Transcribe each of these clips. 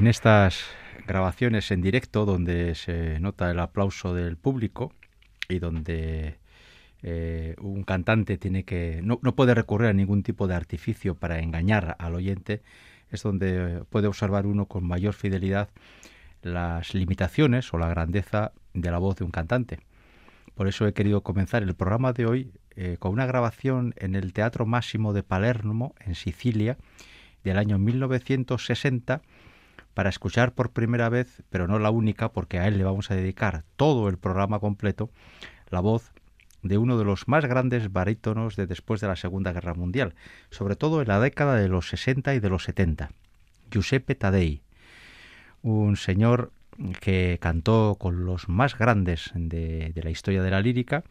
En estas grabaciones en directo donde se nota el aplauso del público y donde eh, un cantante tiene que no, no, puede recurrir a ningún tipo de artificio para engañar al oyente es donde puede observar uno con mayor fidelidad las limitaciones o la grandeza de la voz de un cantante. Por eso he querido comenzar el programa de hoy eh, con una grabación en el Teatro Máximo de Palermo, en Sicilia, del año 1960 para escuchar por primera vez, pero no la única, porque a él le vamos a dedicar todo el programa completo, la voz de uno de los más grandes barítonos de después de la Segunda Guerra Mundial, sobre todo en la década de los 60 y de los 70, Giuseppe Taddei, un señor que cantó con los más grandes de, de la historia de la lírica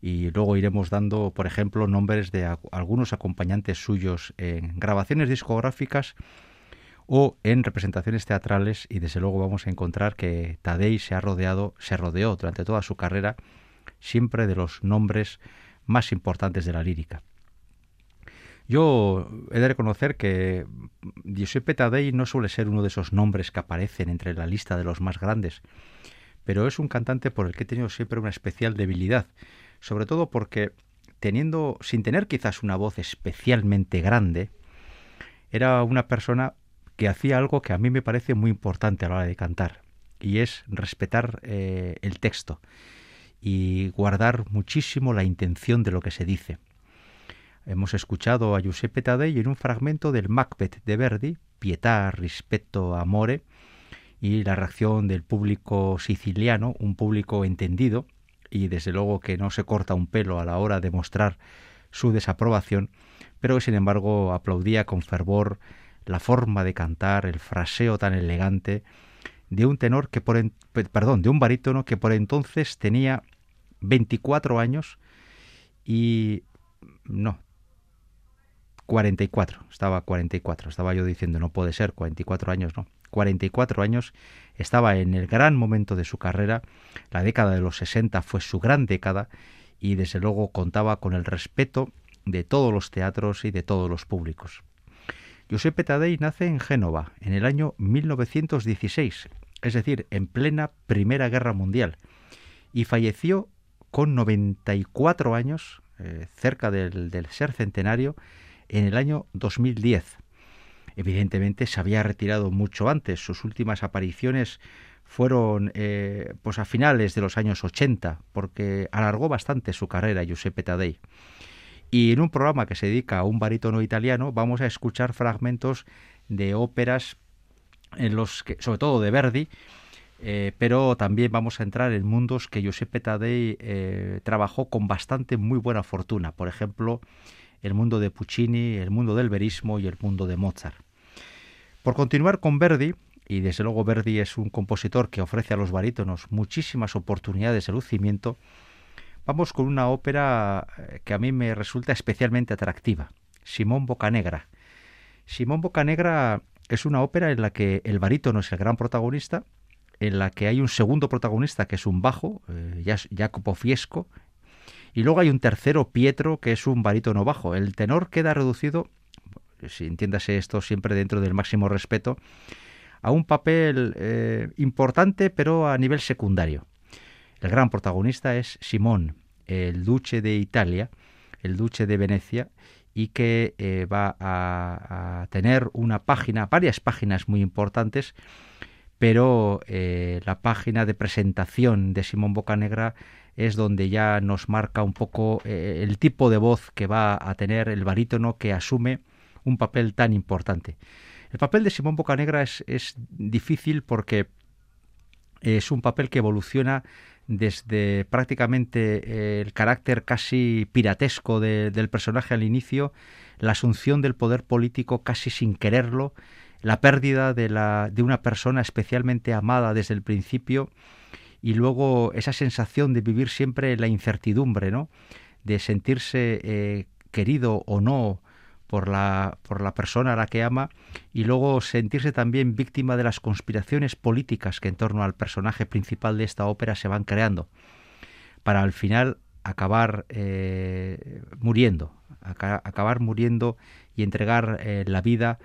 y luego iremos dando, por ejemplo, nombres de algunos acompañantes suyos en grabaciones discográficas o en representaciones teatrales y desde luego vamos a encontrar que Tadei se ha rodeado, se rodeó durante toda su carrera siempre de los nombres más importantes de la lírica. Yo he de reconocer que Giuseppe Tadei no suele ser uno de esos nombres que aparecen entre la lista de los más grandes, pero es un cantante por el que he tenido siempre una especial debilidad, sobre todo porque teniendo sin tener quizás una voz especialmente grande, era una persona que hacía algo que a mí me parece muy importante a la hora de cantar, y es respetar eh, el texto y guardar muchísimo la intención de lo que se dice. Hemos escuchado a Giuseppe Taddei en un fragmento del Macbeth de Verdi, Pietà, rispetto, amore, y la reacción del público siciliano, un público entendido, y desde luego que no se corta un pelo a la hora de mostrar su desaprobación, pero sin embargo aplaudía con fervor la forma de cantar, el fraseo tan elegante de un tenor que por perdón, de un barítono que por entonces tenía 24 años y no 44, estaba 44, estaba yo diciendo no puede ser 44 años, no. 44 años, estaba en el gran momento de su carrera, la década de los 60 fue su gran década y desde luego contaba con el respeto de todos los teatros y de todos los públicos. Giuseppe Taddei nace en Génova en el año 1916, es decir, en plena Primera Guerra Mundial, y falleció con 94 años, eh, cerca del, del, ser centenario, en el año 2010. Evidentemente se había retirado mucho antes, sus últimas apariciones fueron eh, pues a finales de los años 80, porque alargó bastante su carrera Giuseppe Taddei. Y en un programa que se dedica a un barítono italiano vamos a escuchar fragmentos de óperas en los que, sobre todo de Verdi, eh, pero también vamos a entrar en mundos que Giuseppe Taddei eh, trabajó con bastante muy buena fortuna. Por ejemplo, el mundo de Puccini, el mundo del verismo y el mundo de Mozart. Por continuar con Verdi, y desde luego Verdi es un compositor que ofrece a los barítonos muchísimas oportunidades de lucimiento, Vamos con una ópera eh, que a mí me resulta especialmente atractiva, Simón Bocanegra. Simón Bocanegra es una ópera en la que el barítono es el gran protagonista, en la que hay un segundo protagonista que es un bajo, eh, Jacopo Fiesco, y luego hay un tercero, Pietro, que es un barítono bajo. El tenor queda reducido, si entiéndase esto siempre dentro del máximo respeto, a un papel eh, importante pero a nivel secundario. El gran protagonista es Simón, el duque de Italia, el duque de Venecia, y que eh, va a, tener una página, varias páginas muy importantes, pero eh, la página de presentación de Simón Bocanegra es donde ya nos marca un poco eh, el tipo de voz que va a tener el barítono que asume un papel tan importante. El papel de Simón Bocanegra es, es difícil porque es un papel que evoluciona desde prácticamente eh, el carácter casi piratesco del personaje al inicio, la asunción del poder político casi sin quererlo, la pérdida de, la, de una persona especialmente amada desde el principio y luego esa sensación de vivir siempre la incertidumbre, ¿no? de sentirse eh, querido o no por la, por la persona a la que ama y luego sentirse también víctima de las conspiraciones políticas que en torno al personaje principal de esta ópera se van creando, para al final acabar eh, muriendo, acabar muriendo y entregar eh, la vida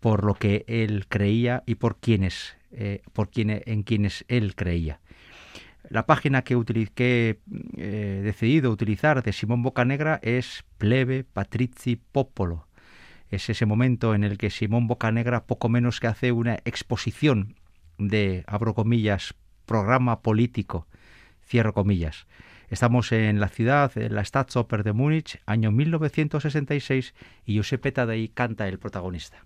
por lo que él creía y por quienes, eh, por quienes, en quienes él creía. La página que, he eh, decidido utilizar de Simón Bocanegra es Plebe Patrizi Popolo. Es ese momento en el que Simón Bocanegra poco menos que hace una exposición de, abro comillas, programa político, cierro comillas. Estamos en la ciudad, en la Staatsoper de Múnich, año 1966, y Giuseppe Tadei canta el protagonista.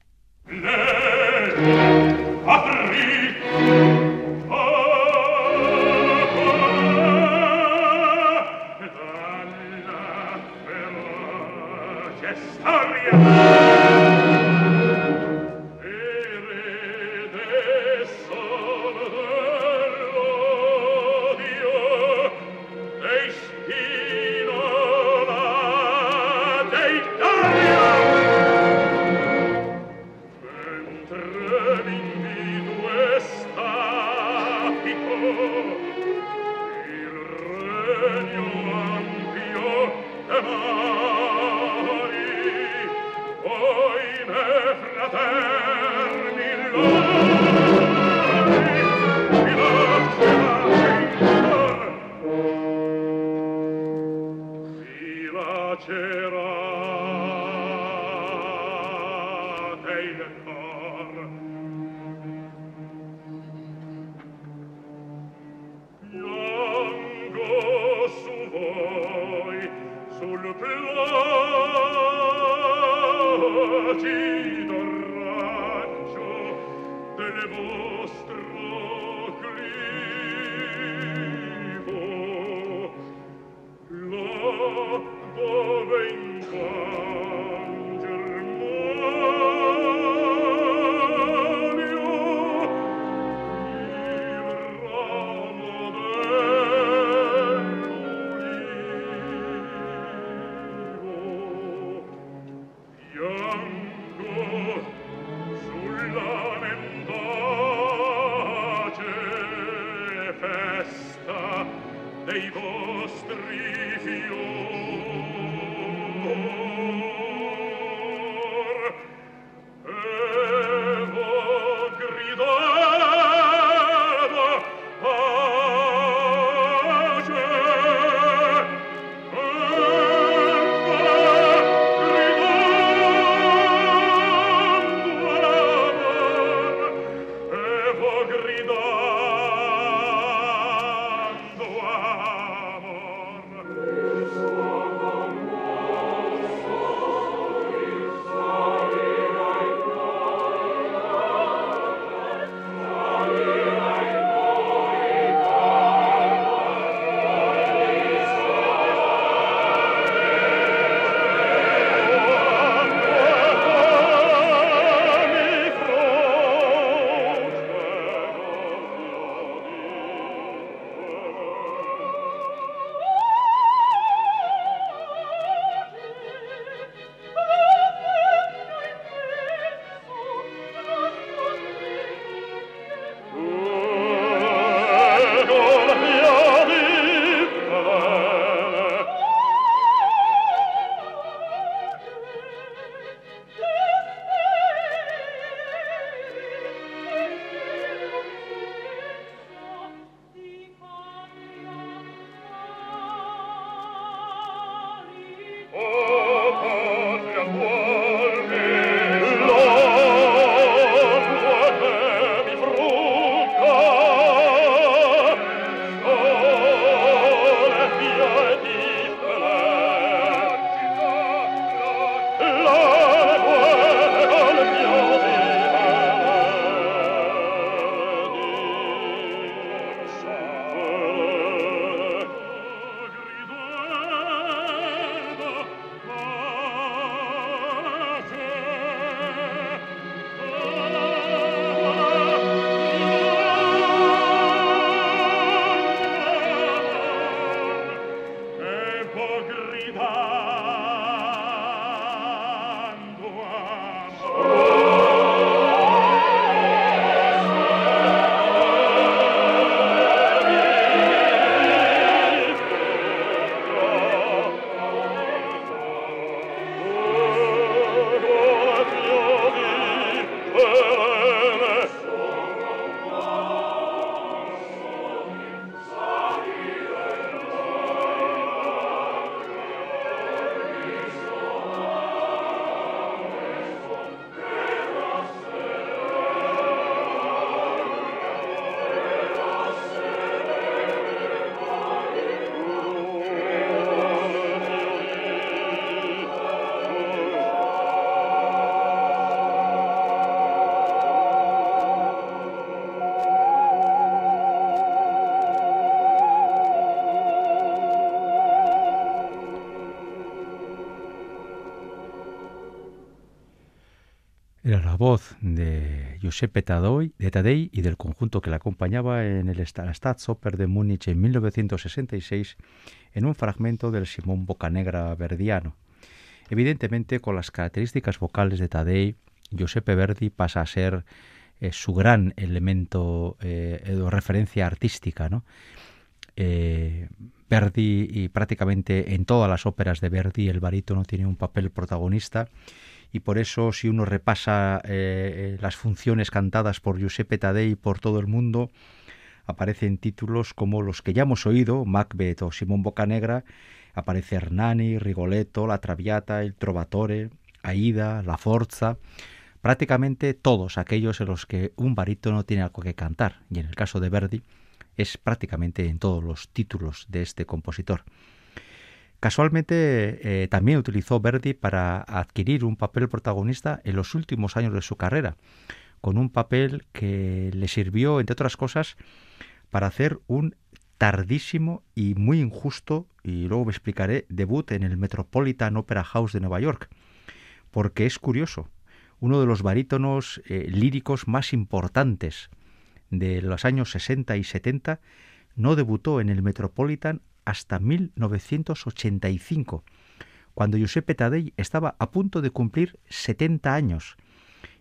Era la voz de Giuseppe Tadei, de Tadei y del conjunto que la acompañaba en el Staatsoper de Múnich en 1966 en un fragmento del Simón Bocanegra verdiano. Evidentemente, con las características vocales de Tadei, Giuseppe Verdi pasa a ser eh, su gran elemento eh, de referencia artística. Eh, Verdi, y prácticamente en todas las óperas de Verdi, el barítono tiene un papel protagonista y por eso si uno repasa eh, las funciones cantadas por Giuseppe Taddei por todo el mundo, aparecen títulos como los que ya hemos oído, Macbeth o Simón Bocanegra, aparece Hernani, Rigoletto, La Traviata, El Trovatore, Aida, La Forza, prácticamente todos aquellos en los que un barítono tiene algo que cantar, y en el caso de Verdi es prácticamente en todos los títulos de este compositor. Casualmente eh, también utilizó Verdi para adquirir un papel protagonista en los últimos años de su carrera, con un papel que le sirvió, entre otras cosas, para hacer un tardísimo y muy injusto, y luego me explicaré, debut en el Metropolitan Opera House de Nueva York, porque es curioso, uno de los barítonos eh, líricos más importantes de los años 60 y 70 no debutó en el Metropolitan hasta 1985, cuando Giuseppe Taddei estaba a punto de cumplir 70 años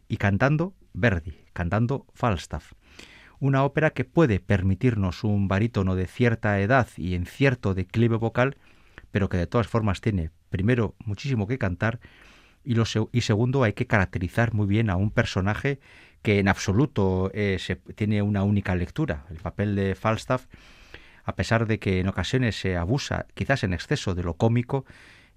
y cantando Verdi, cantando Falstaff, una ópera que puede permitirnos un barítono de cierta edad y en cierto declive vocal, pero que de todas formas tiene, primero, muchísimo que cantar y, segundo, hay que caracterizar muy bien a un personaje que en absoluto eh, se, tiene una única lectura. El papel de Falstaff a pesar de que en ocasiones se abusa, quizás en exceso, de lo cómico,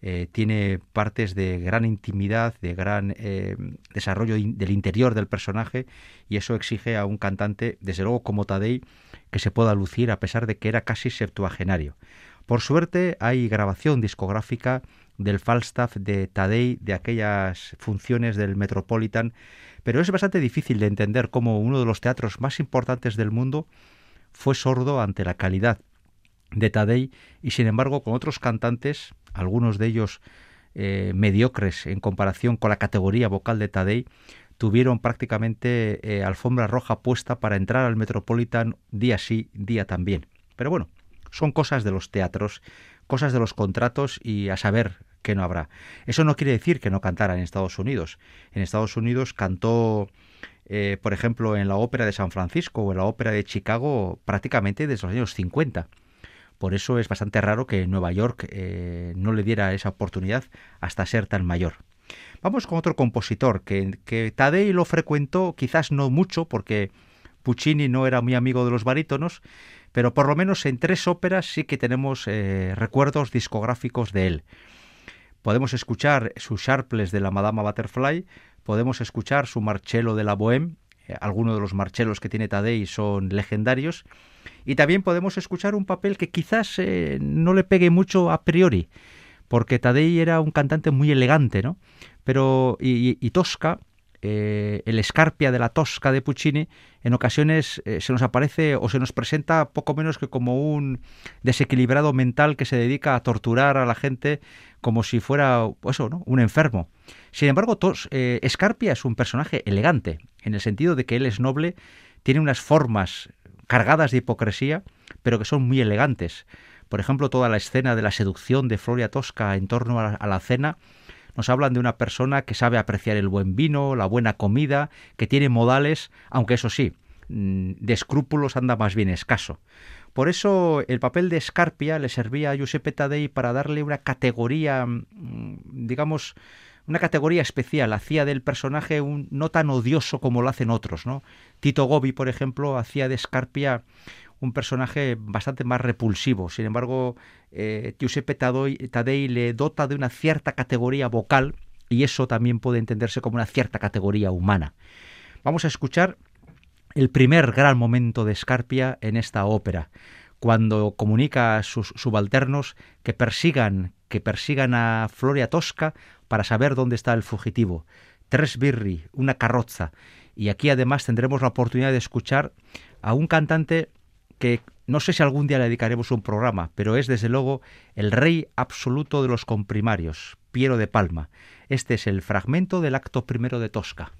eh, tiene partes de gran intimidad, de gran eh, desarrollo del interior del personaje y eso exige a un cantante, desde luego como Tadei, que se pueda lucir a pesar de que era casi septuagenario. Por suerte hay grabación discográfica del Falstaff de Tadei, de aquellas funciones del Metropolitan, pero es bastante difícil de entender cómo uno de los teatros más importantes del mundo fue sordo ante la calidad de Tadei y sin embargo con otros cantantes, algunos de ellos eh, mediocres en comparación con la categoría vocal de Tadei, tuvieron prácticamente eh, alfombra roja puesta para entrar al Metropolitan día sí, día también. Pero bueno, son cosas de los teatros, cosas de los contratos y a saber que no habrá. Eso no quiere decir que no cantara en Estados Unidos. En Estados Unidos cantó eh, por ejemplo, en la ópera de San Francisco o en la ópera de Chicago prácticamente desde los años 50. Por eso es bastante raro que Nueva York eh, no le diera esa oportunidad hasta ser tan mayor. Vamos con otro compositor que, que Tadei lo frecuentó, quizás no mucho, porque Puccini no era muy amigo de los barítonos, pero por lo menos en tres óperas sí que tenemos eh, recuerdos discográficos de él. Podemos escuchar sus Sharpless de la Madama Butterfly, podemos escuchar su Marcello de la Bohème, eh, algunos de los Marcellos que tiene Tadei son legendarios, y también podemos escuchar un papel que quizás eh, no le pegue mucho a priori, porque Tadei era un cantante muy elegante, ¿no? Pero, y Tosca, eh, el Escarpia de la Tosca de Puccini en ocasiones eh, se nos aparece o se nos presenta poco menos que como un desequilibrado mental que se dedica a torturar a la gente como si fuera eso, ¿no? un enfermo. Sin embargo, Tos, eh, Escarpia es un personaje elegante, en el sentido de que él es noble, tiene unas formas cargadas de hipocresía, pero que son muy elegantes. Por ejemplo, toda la escena de la seducción de Floria Tosca en torno a la cena nos hablan de una persona que sabe apreciar el buen vino, la buena comida, que tiene modales, aunque eso sí, mm, de escrúpulos anda más bien escaso. Por eso el papel de Escarpia le servía a Giuseppe Taddei para darle una categoría, mm, digamos, una categoría especial, hacía del personaje un, no tan odioso como lo hacen otros, ¿no? Tito Gobi, por ejemplo, hacía de Escarpia un personaje bastante más repulsivo. Sin embargo, eh, Giuseppe Tadei, le dota de una cierta categoría vocal y eso también puede entenderse como una cierta categoría humana. Vamos a escuchar el primer gran momento de Scarpia en esta ópera, cuando comunica a sus subalternos que persigan, que persigan a Floria Tosca para saber dónde está el fugitivo. Tres birri, una carroza. Y aquí además tendremos la oportunidad de escuchar a un cantante que no sé si algún día le dedicaremos un programa, pero es desde luego el rey absoluto de los comprimarios, Piero de Palma. Este es el fragmento del acto primero de Tosca.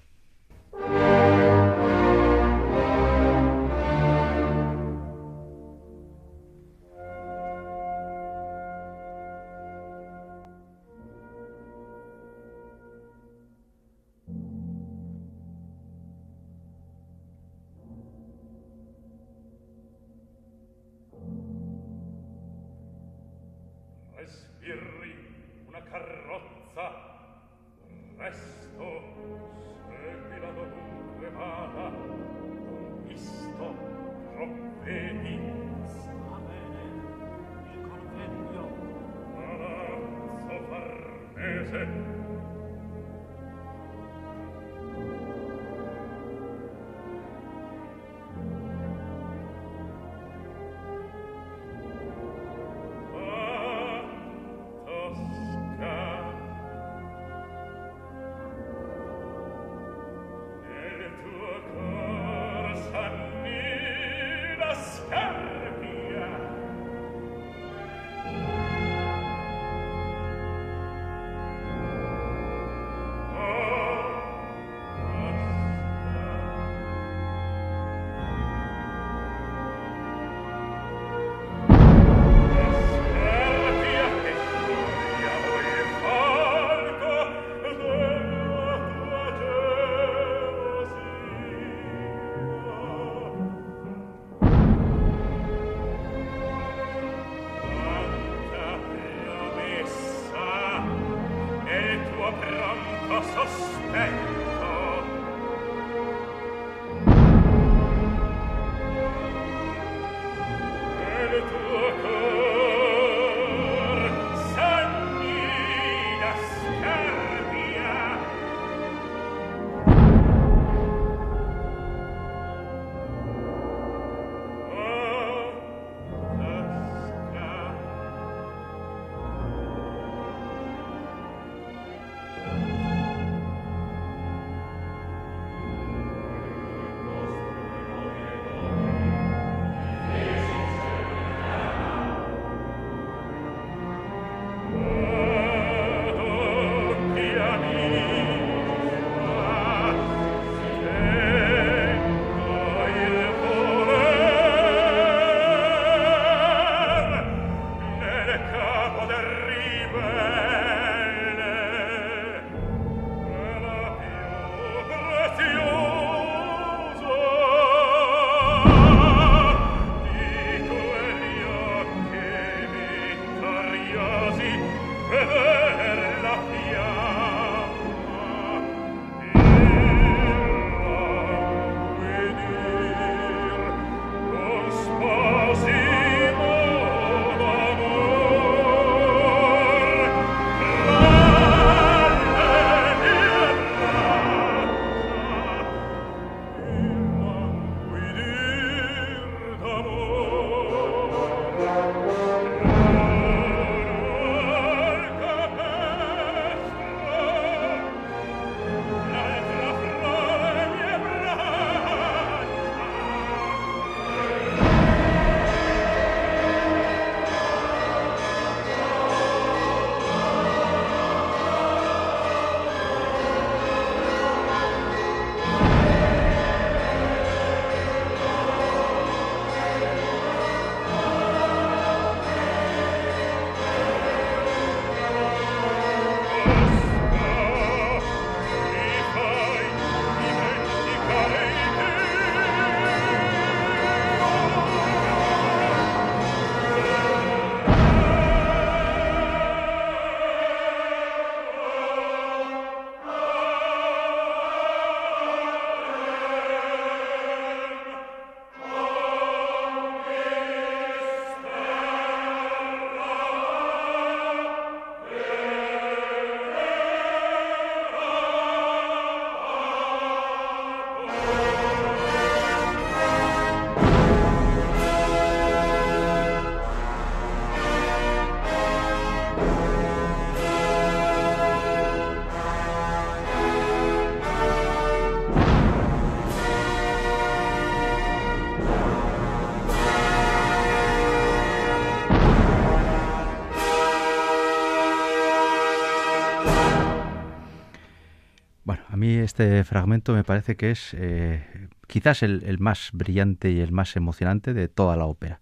Este fragmento me parece que es eh, quizás el, más brillante y el más emocionante de toda la ópera,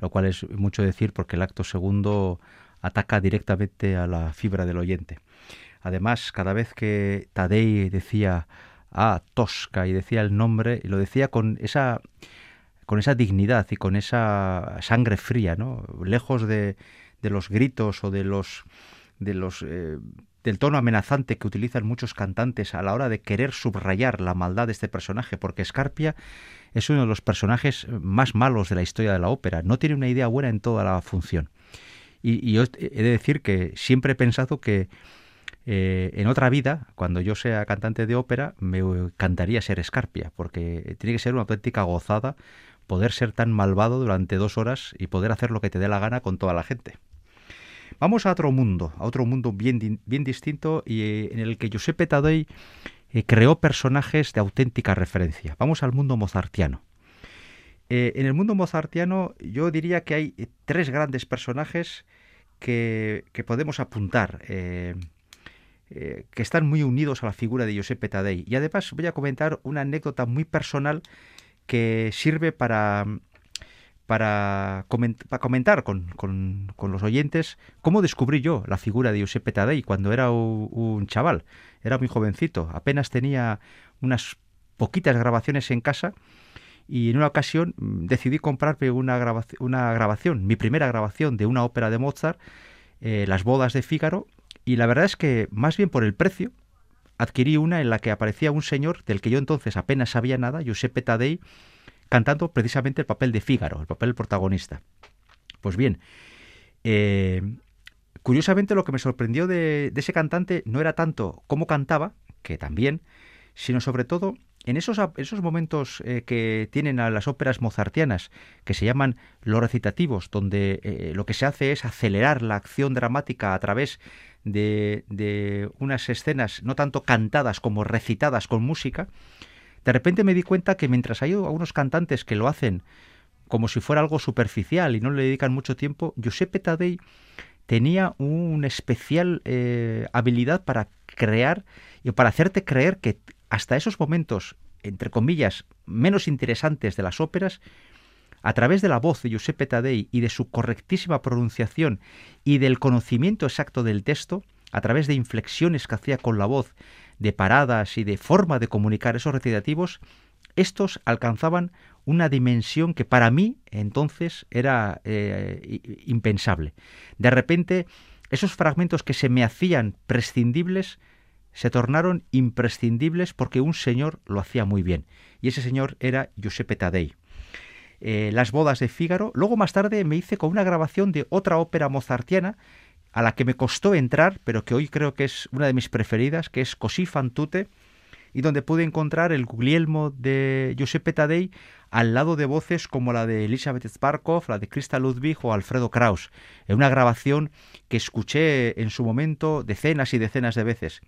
lo cual es mucho decir porque el acto segundo ataca directamente a la fibra del oyente. Además, cada vez que Tadei decía ah, Tosca y decía el nombre, y lo decía con esa con esa dignidad y con esa sangre fría, ¿no? Lejos de, de los gritos o de los de los eh, del tono amenazante que utilizan muchos cantantes a la hora de querer subrayar la maldad de este personaje, porque Scarpia es uno de los personajes más malos de la historia de la ópera. No tiene una idea buena en toda la función. Y, yo he de decir que siempre he pensado que eh, en otra vida, cuando yo sea cantante de ópera, me encantaría ser Scarpia, porque tiene que ser una auténtica gozada poder ser tan malvado durante dos horas y poder hacer lo que te dé la gana con toda la gente. Vamos a otro mundo, a otro mundo bien, bien distinto y eh, en el que Giuseppe Taddei eh, creó personajes de auténtica referencia. Vamos al mundo mozartiano. Eh, en el mundo mozartiano yo diría que hay tres grandes personajes que, podemos apuntar, que están muy unidos a la figura de Giuseppe Taddei. Y además voy a comentar una anécdota muy personal que sirve para para, comentar con, los oyentes cómo descubrí yo la figura de Giuseppe Taddei cuando era un, chaval. Era muy jovencito, apenas tenía unas poquitas grabaciones en casa y en una ocasión mm, decidí comprarme una, grabación, mi primera grabación de una ópera de Mozart, eh, Las bodas de Fígaro, y la verdad es que más bien por el precio, adquirí una en la que aparecía un señor del que yo entonces apenas sabía nada, Giuseppe Taddei, cantando precisamente el papel de Fígaro, el papel protagonista. Pues bien, eh, curiosamente lo que me sorprendió de, ese cantante no era tanto cómo cantaba, que también, sino sobre todo en esos, esos momentos eh, que tienen a las óperas mozartianas, que se llaman los recitativos, donde eh, lo que se hace es acelerar la acción dramática a través de, de unas escenas no tanto cantadas como recitadas con música, de repente me di cuenta que mientras hay algunos cantantes que lo hacen como si fuera algo superficial y no le dedican mucho tiempo, Giuseppe Taddei tenía una especial eh, habilidad para crear y para hacerte creer que hasta esos momentos, entre comillas, menos interesantes de las óperas, a través de la voz de Giuseppe Taddei y de su correctísima pronunciación y del conocimiento exacto del texto, a través de inflexiones que hacía con la voz de paradas y de forma de comunicar esos recitativos, estos alcanzaban una dimensión que para mí entonces era eh, impensable. De repente, esos fragmentos que se me hacían prescindibles se tornaron imprescindibles porque un señor lo hacía muy bien. Y ese señor era Giuseppe Taddei. Eh, las bodas de Fígaro. Luego más tarde me hice con una grabación de otra ópera mozartiana a la que me costó entrar, pero que hoy creo que es una de mis preferidas, que es Così fan tutte, y donde pude encontrar el Guglielmo de Giuseppe Taddei al lado de voces como la de Elisabeth Sparkov, la de Christa Ludwig o Alfredo Kraus, en una grabación que escuché en su momento decenas y decenas de veces.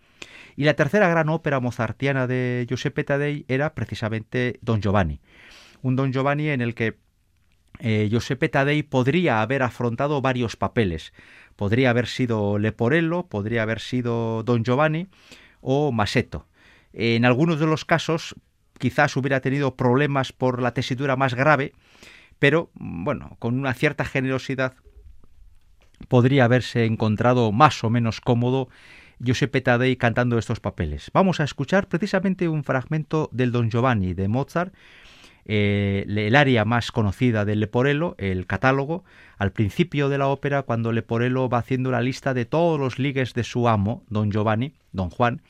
Y la tercera gran ópera mozartiana de Giuseppe Taddei era precisamente Don Giovanni, un Don Giovanni en el que eh, Giuseppe Taddei podría haber afrontado varios papeles, Podría haber sido Leporello, podría haber sido Don Giovanni o Masetto. En algunos de los casos quizás hubiera tenido problemas por la tesitura más grave, pero bueno, con una cierta generosidad podría haberse encontrado más o menos cómodo Giuseppe Taddei cantando estos papeles. Vamos a escuchar precisamente un fragmento del Don Giovanni de Mozart eh, el área más conocida de Leporello, el catálogo, al principio de la ópera, cuando Leporello va haciendo la lista de todos los ligues de su amo, don Giovanni, don Juan,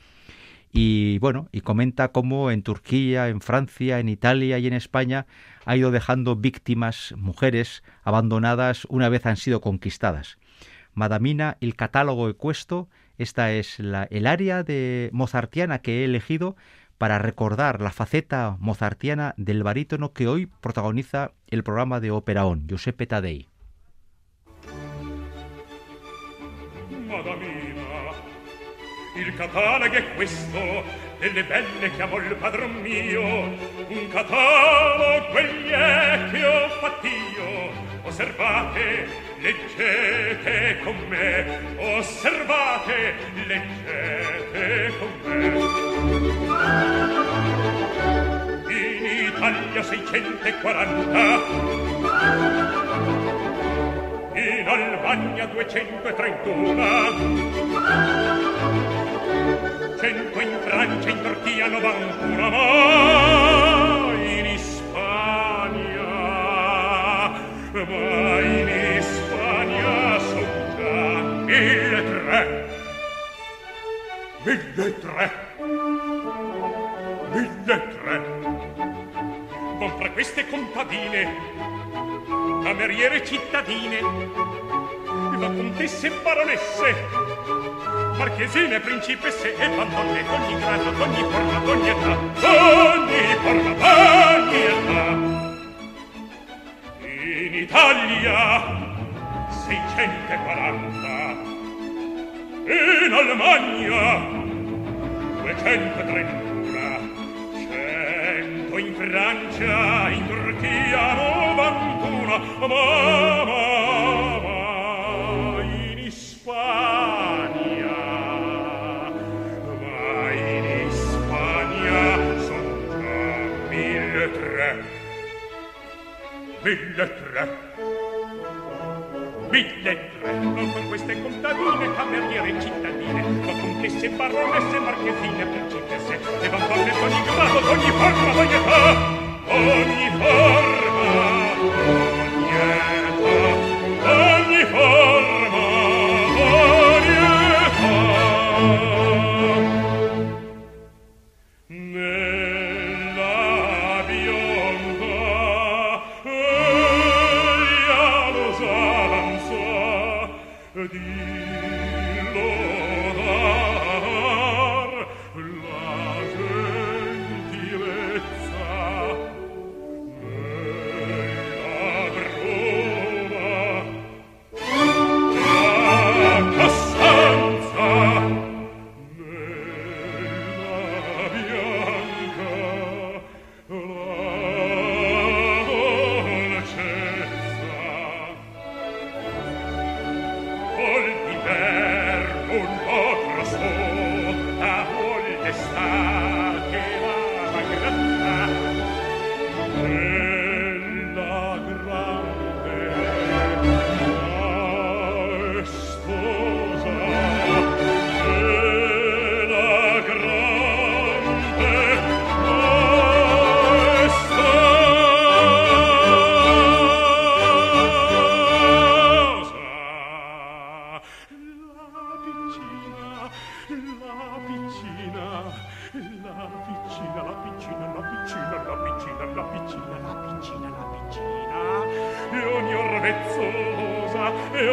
y bueno, y comenta cómo en Turquía, en Francia, en Italia y en España ha ido dejando víctimas, mujeres abandonadas una vez han sido conquistadas. Madamina, el catálogo ecuesto, esta es la, el área de mozartiana que he elegido para recordar la faceta mozartiana del barítono que hoy protagoniza el programa de Operaón, Giuseppe Taddei. Madamina, il catalogo è questo delle belle che amo il padron mio, un catalogo quelli è che ho fatti io, osservate, leggete con me, osservate, leggete con me. In Italia 640 In Albania 231 100 in Francia, in Turchia 91 Ma in Ispania. Ma in Ispania sono già mille tre. Mille tre. Mille tre. Compra queste contadine cameriere cittadine la contesse baronesse marchesine principesse e bandonne d'ogni grado d'ogni forma d'ogni età d'ogni forma d'ogni età. In Italia 640 in Alemagna 231 cento in Francia, in Turchia, novantuna, ma, ma, ma, in Ispania, ma in Ispania son già mille tre, mille tre, mille tre. Ecco con queste contadine, cameriere e cittadine, ma contesse, baronesse, marchesine, principesse, e vantonne d'ogni grado, d'ogni forma, d'ogni età, ogni forma,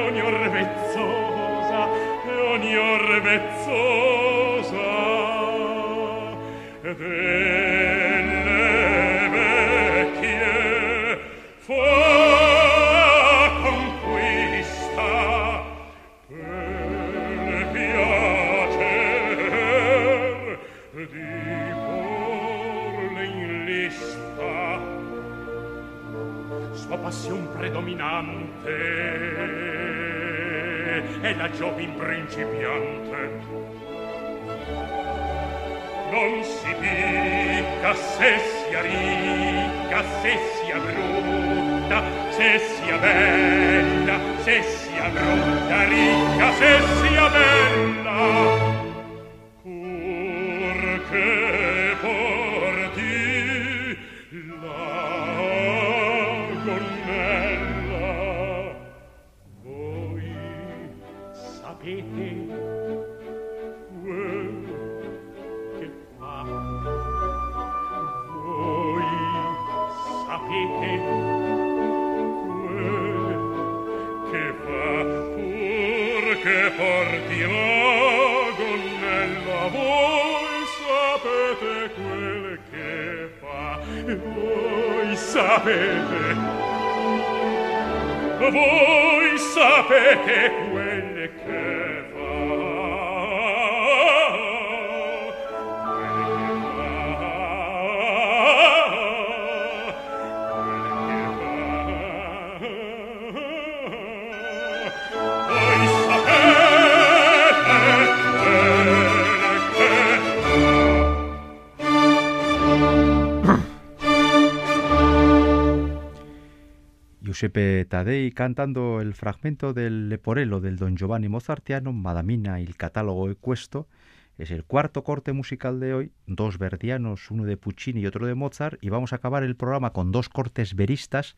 ogni orvezzosa e ogni orvezzosa ed è è la giovin principiante. Non si picca se sia ricca se sia brutta se sia bella se sia brutta ricca se sia bella. Giuseppe Tadei cantando el fragmento del Leporello del Don Giovanni Mozartiano, Madamina y el catálogo ecuesto. Es el cuarto corte musical de hoy, dos verdianos, uno de Puccini y otro de Mozart, y vamos a acabar el programa con dos cortes veristas,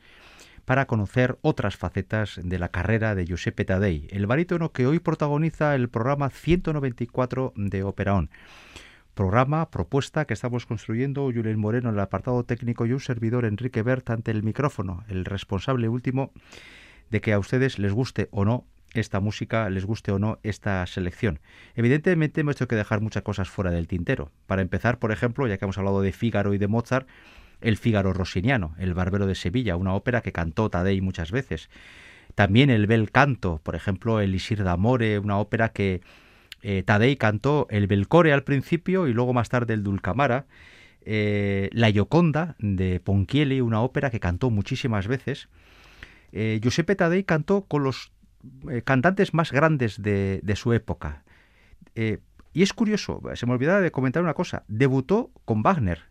para conocer otras facetas de la carrera de Giuseppe Taddei, el barítono que hoy protagoniza el programa 194 de Operaón. Programa, propuesta que estamos construyendo Julen Moreno en el apartado técnico y un servidor Enrique Bert ante el micrófono, el responsable último de que a ustedes les guste o no esta música, les guste o no esta selección. Evidentemente hemos tenido que dejar muchas cosas fuera del tintero. Para empezar, por ejemplo, ya que hemos hablado de Fígaro y de Mozart, el Fígaro Rossiniano, el Barbero de Sevilla, una ópera que cantó Tadei muchas veces. También el Bel Canto, por ejemplo, el Isir d'Amore, una ópera que eh, Tadei cantó el Belcore al principio y luego más tarde el Dulcamara. Eh, la Gioconda de Ponchielli, una ópera que cantó muchísimas veces. Eh, Giuseppe Tadei cantó con los cantantes más grandes de, su época. Y es curioso, se me olvidaba de comentar una cosa, debutó con Wagner.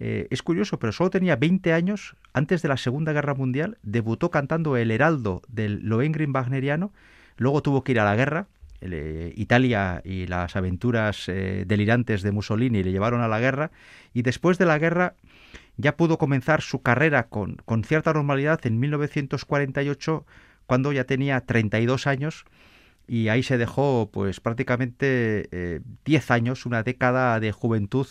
Es curioso, pero solo tenía 20 años, antes de la Segunda Guerra Mundial, debutó cantando El Heraldo del Lohengrin wagneriano, luego tuvo que ir a la guerra, Italia y las aventuras delirantes de Mussolini le llevaron a la guerra, y después de la guerra ya pudo comenzar su carrera con, con cierta normalidad en 1948 cuando ya tenía 32 años y ahí se dejó pues prácticamente 10 eh, años, una década de juventud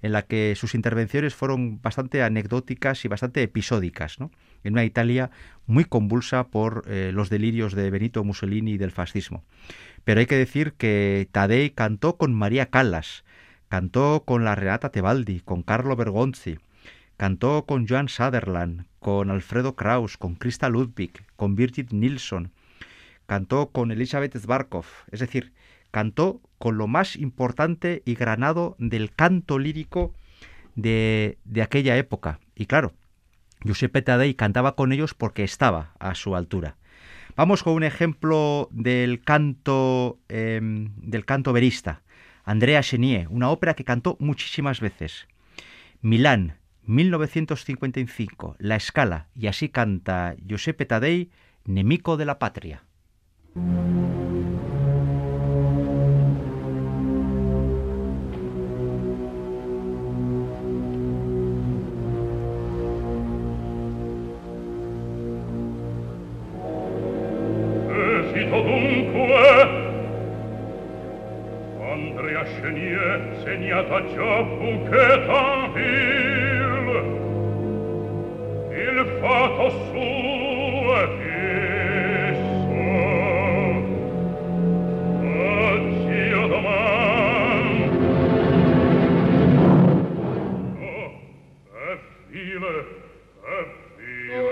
en la que sus intervenciones fueron bastante anecdóticas y bastante episódicas, en una Italia muy convulsa por eh, los delirios de Benito Mussolini y del fascismo. Pero hay que decir que Tadei cantó con María Callas, cantó con la Renata Tebaldi, con Carlo Bergonzi, Cantó con Joan Sutherland, con Alfredo Kraus, con Krista Ludwig, con Birgit Nilsson. Cantó con Elizabeth Zbarkov. Es decir, cantó con lo más importante y granado del canto lírico de, de aquella época. Y claro, Giuseppe Taddei cantaba con ellos porque estaba a su altura. Vamos con un ejemplo del canto em, del canto verista. Andrea Chenier, una ópera que cantó muchísimas veces. Milán, 1955, La Escala, y así canta Giuseppe Taddei, Nemico de la Patria. fine è fine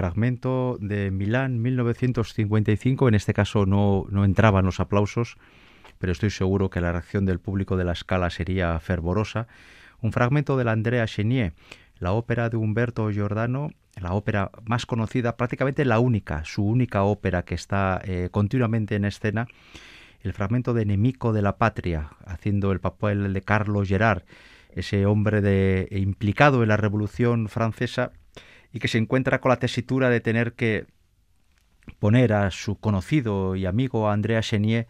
fragmento de Milán 1955. En este caso no, no entraban los aplausos, pero estoy seguro que la reacción del público de la escala sería fervorosa. Un fragmento de la Andrea Chenier, la ópera de Humberto Giordano, la ópera más conocida, prácticamente la única, su única ópera que está eh, continuamente en escena. El fragmento de Nemico de la Patria, haciendo el papel de Carlos Gerard, ese hombre de, implicado en la Revolución Francesa y que se encuentra con la tesitura de tener que poner a su conocido y amigo Andrea Chenier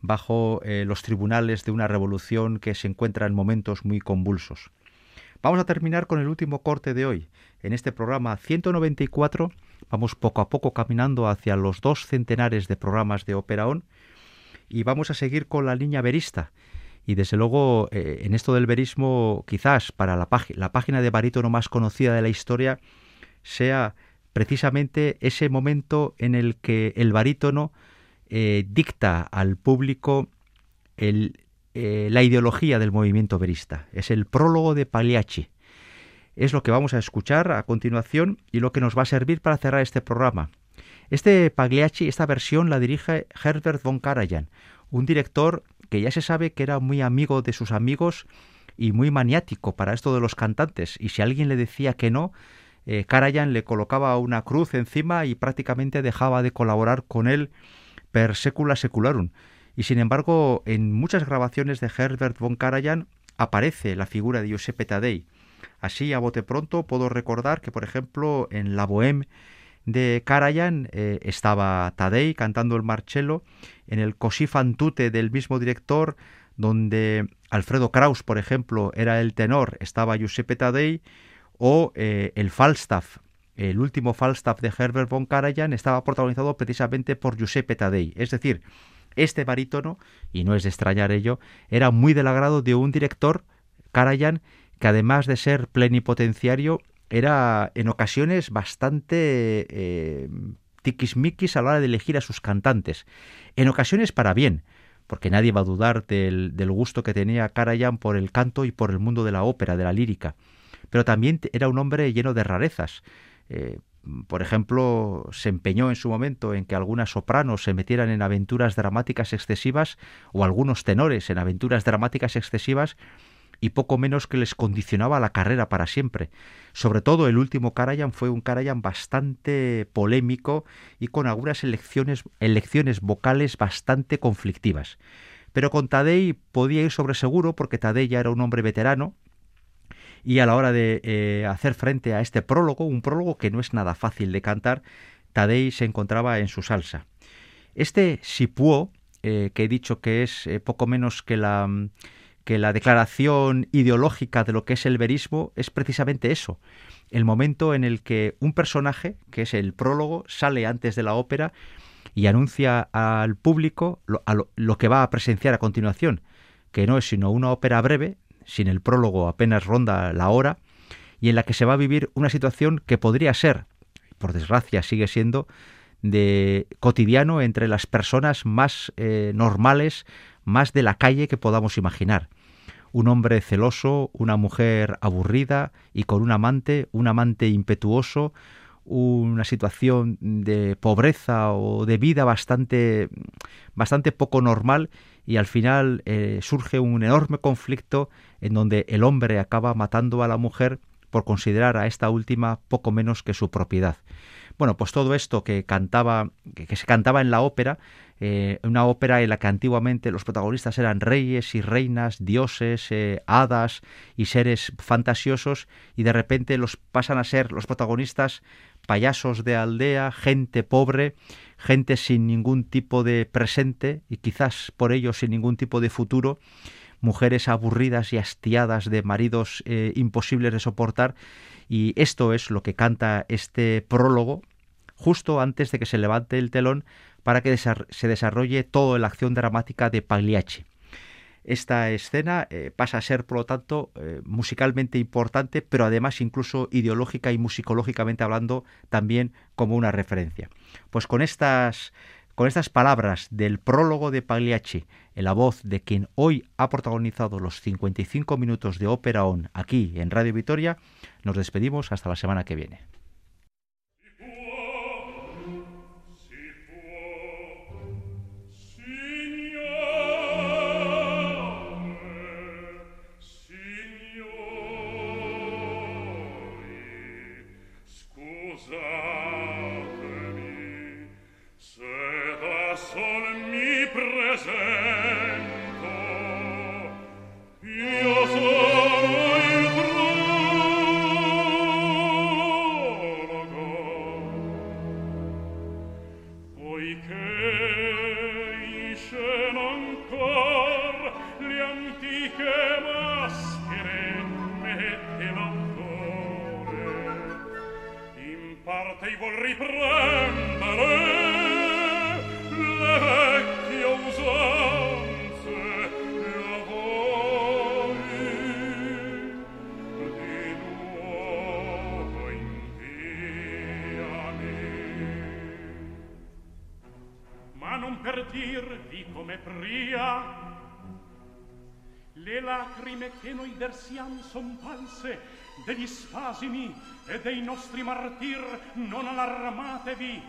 bajo eh, los tribunales de una revolución que se encuentra en momentos muy convulsos. Vamos a terminar con el último corte de hoy. En este programa 194 vamos poco a poco caminando hacia los dos centenares de programas de Ópera On y vamos a seguir con la línea verista. Y desde luego, eh, en esto del verismo, quizás para la, la página de barítono más conocida de la historia, sea precisamente ese momento en el que el barítono eh, dicta al público el, eh, la ideología del movimiento verista. Es el prólogo de Pagliacci. Es lo que vamos a escuchar a continuación y lo que nos va a servir para cerrar este programa. Este Pagliacci, esta versión la dirige Herbert von Karajan, un director que ya se sabe que era muy amigo de sus amigos y muy maniático para esto de los cantantes. Y si alguien le decía que no, eh, le colocaba una cruz encima y prácticamente dejaba de colaborar con él per secula secularum. Y sin embargo, en muchas grabaciones de Herbert von Karajan aparece la figura de Giuseppe Taddei. Así, a bote pronto, puedo recordar que, por ejemplo, en La Bohème de Karajan eh, estaba Taddei cantando el Marcello, en el Così fan tutte del mismo director, donde Alfredo Kraus, por ejemplo, era el tenor, estaba Giuseppe Taddei, o eh, el Falstaff, el último Falstaff de Herbert von Karajan, estaba protagonizado precisamente por Giuseppe Taddei. Es decir, este barítono, y no es de extrañar ello, era muy del agrado de un director, Karajan, que además de ser plenipotenciario, era en ocasiones bastante eh, tiquismiquis a la hora de elegir a sus cantantes. En ocasiones para bien, porque nadie va a dudar del, del gusto que tenía Karajan por el canto y por el mundo de la ópera, de la lírica. Pero también era un hombre lleno de rarezas. Eh, por ejemplo, se empeñó en su momento en que algunas sopranos se metieran en aventuras dramáticas excesivas o algunos tenores en aventuras dramáticas excesivas y poco menos que les condicionaba la carrera para siempre. Sobre todo el último Karajan fue un Karajan bastante polémico y con algunas elecciones, elecciones vocales bastante conflictivas. Pero con Tadei podía ir sobre seguro porque Tadei ya era un hombre veterano Y a la hora de eh, hacer frente a este prólogo, un prólogo que no es nada fácil de cantar, Tadei se encontraba en su salsa. Este Sipuo, eh, que he dicho que es eh, poco menos que la, que la declaración ideológica de lo que es el verismo, es precisamente eso. El momento en el que un personaje, que es el prólogo, sale antes de la ópera y anuncia al público lo que va a presenciar a continuación, que no es sino una ópera breve, sin el prólogo apenas ronda la hora, y en la que se va a vivir una situación que podría ser, por desgracia sigue siendo, de cotidiano entre las personas más eh, normales, más de la calle que podamos imaginar. Un hombre celoso, una mujer aburrida y con un amante, un amante impetuoso, una situación de pobreza o de vida bastante, bastante poco normal y al final eh, surge un enorme conflicto en donde el hombre acaba matando a la mujer por considerar a esta última poco menos que su propiedad. Bueno, pues todo esto que cantaba, que, se cantaba en la ópera, eh, una ópera en la que antiguamente los protagonistas eran reyes y reinas, dioses, eh, hadas y seres fantasiosos, y de repente los pasan a ser los protagonistas payasos de aldea, gente pobre, gente sin ningún tipo de presente y quizás por ello sin ningún tipo de futuro, mujeres aburridas y hastiadas de maridos eh, imposibles de soportar y esto es lo que canta este prólogo justo antes de que se levante el telón para que se desarrolle toda la acción dramática de Pagliacci. Esta escena eh, pasa a ser, por lo tanto, eh, musicalmente importante, pero además incluso ideológica y musicológicamente hablando también como una referencia. Pues con estas, con estas palabras del prólogo de Pagliacci, en la voz de quien hoy ha protagonizado los 55 minutos de Ópera On aquí en Radio Vitoria, nos despedimos hasta la semana que viene. scusatemi se da sol mi presento che noi versiam son false degli spasimi e dei nostri martir non allarmatevi.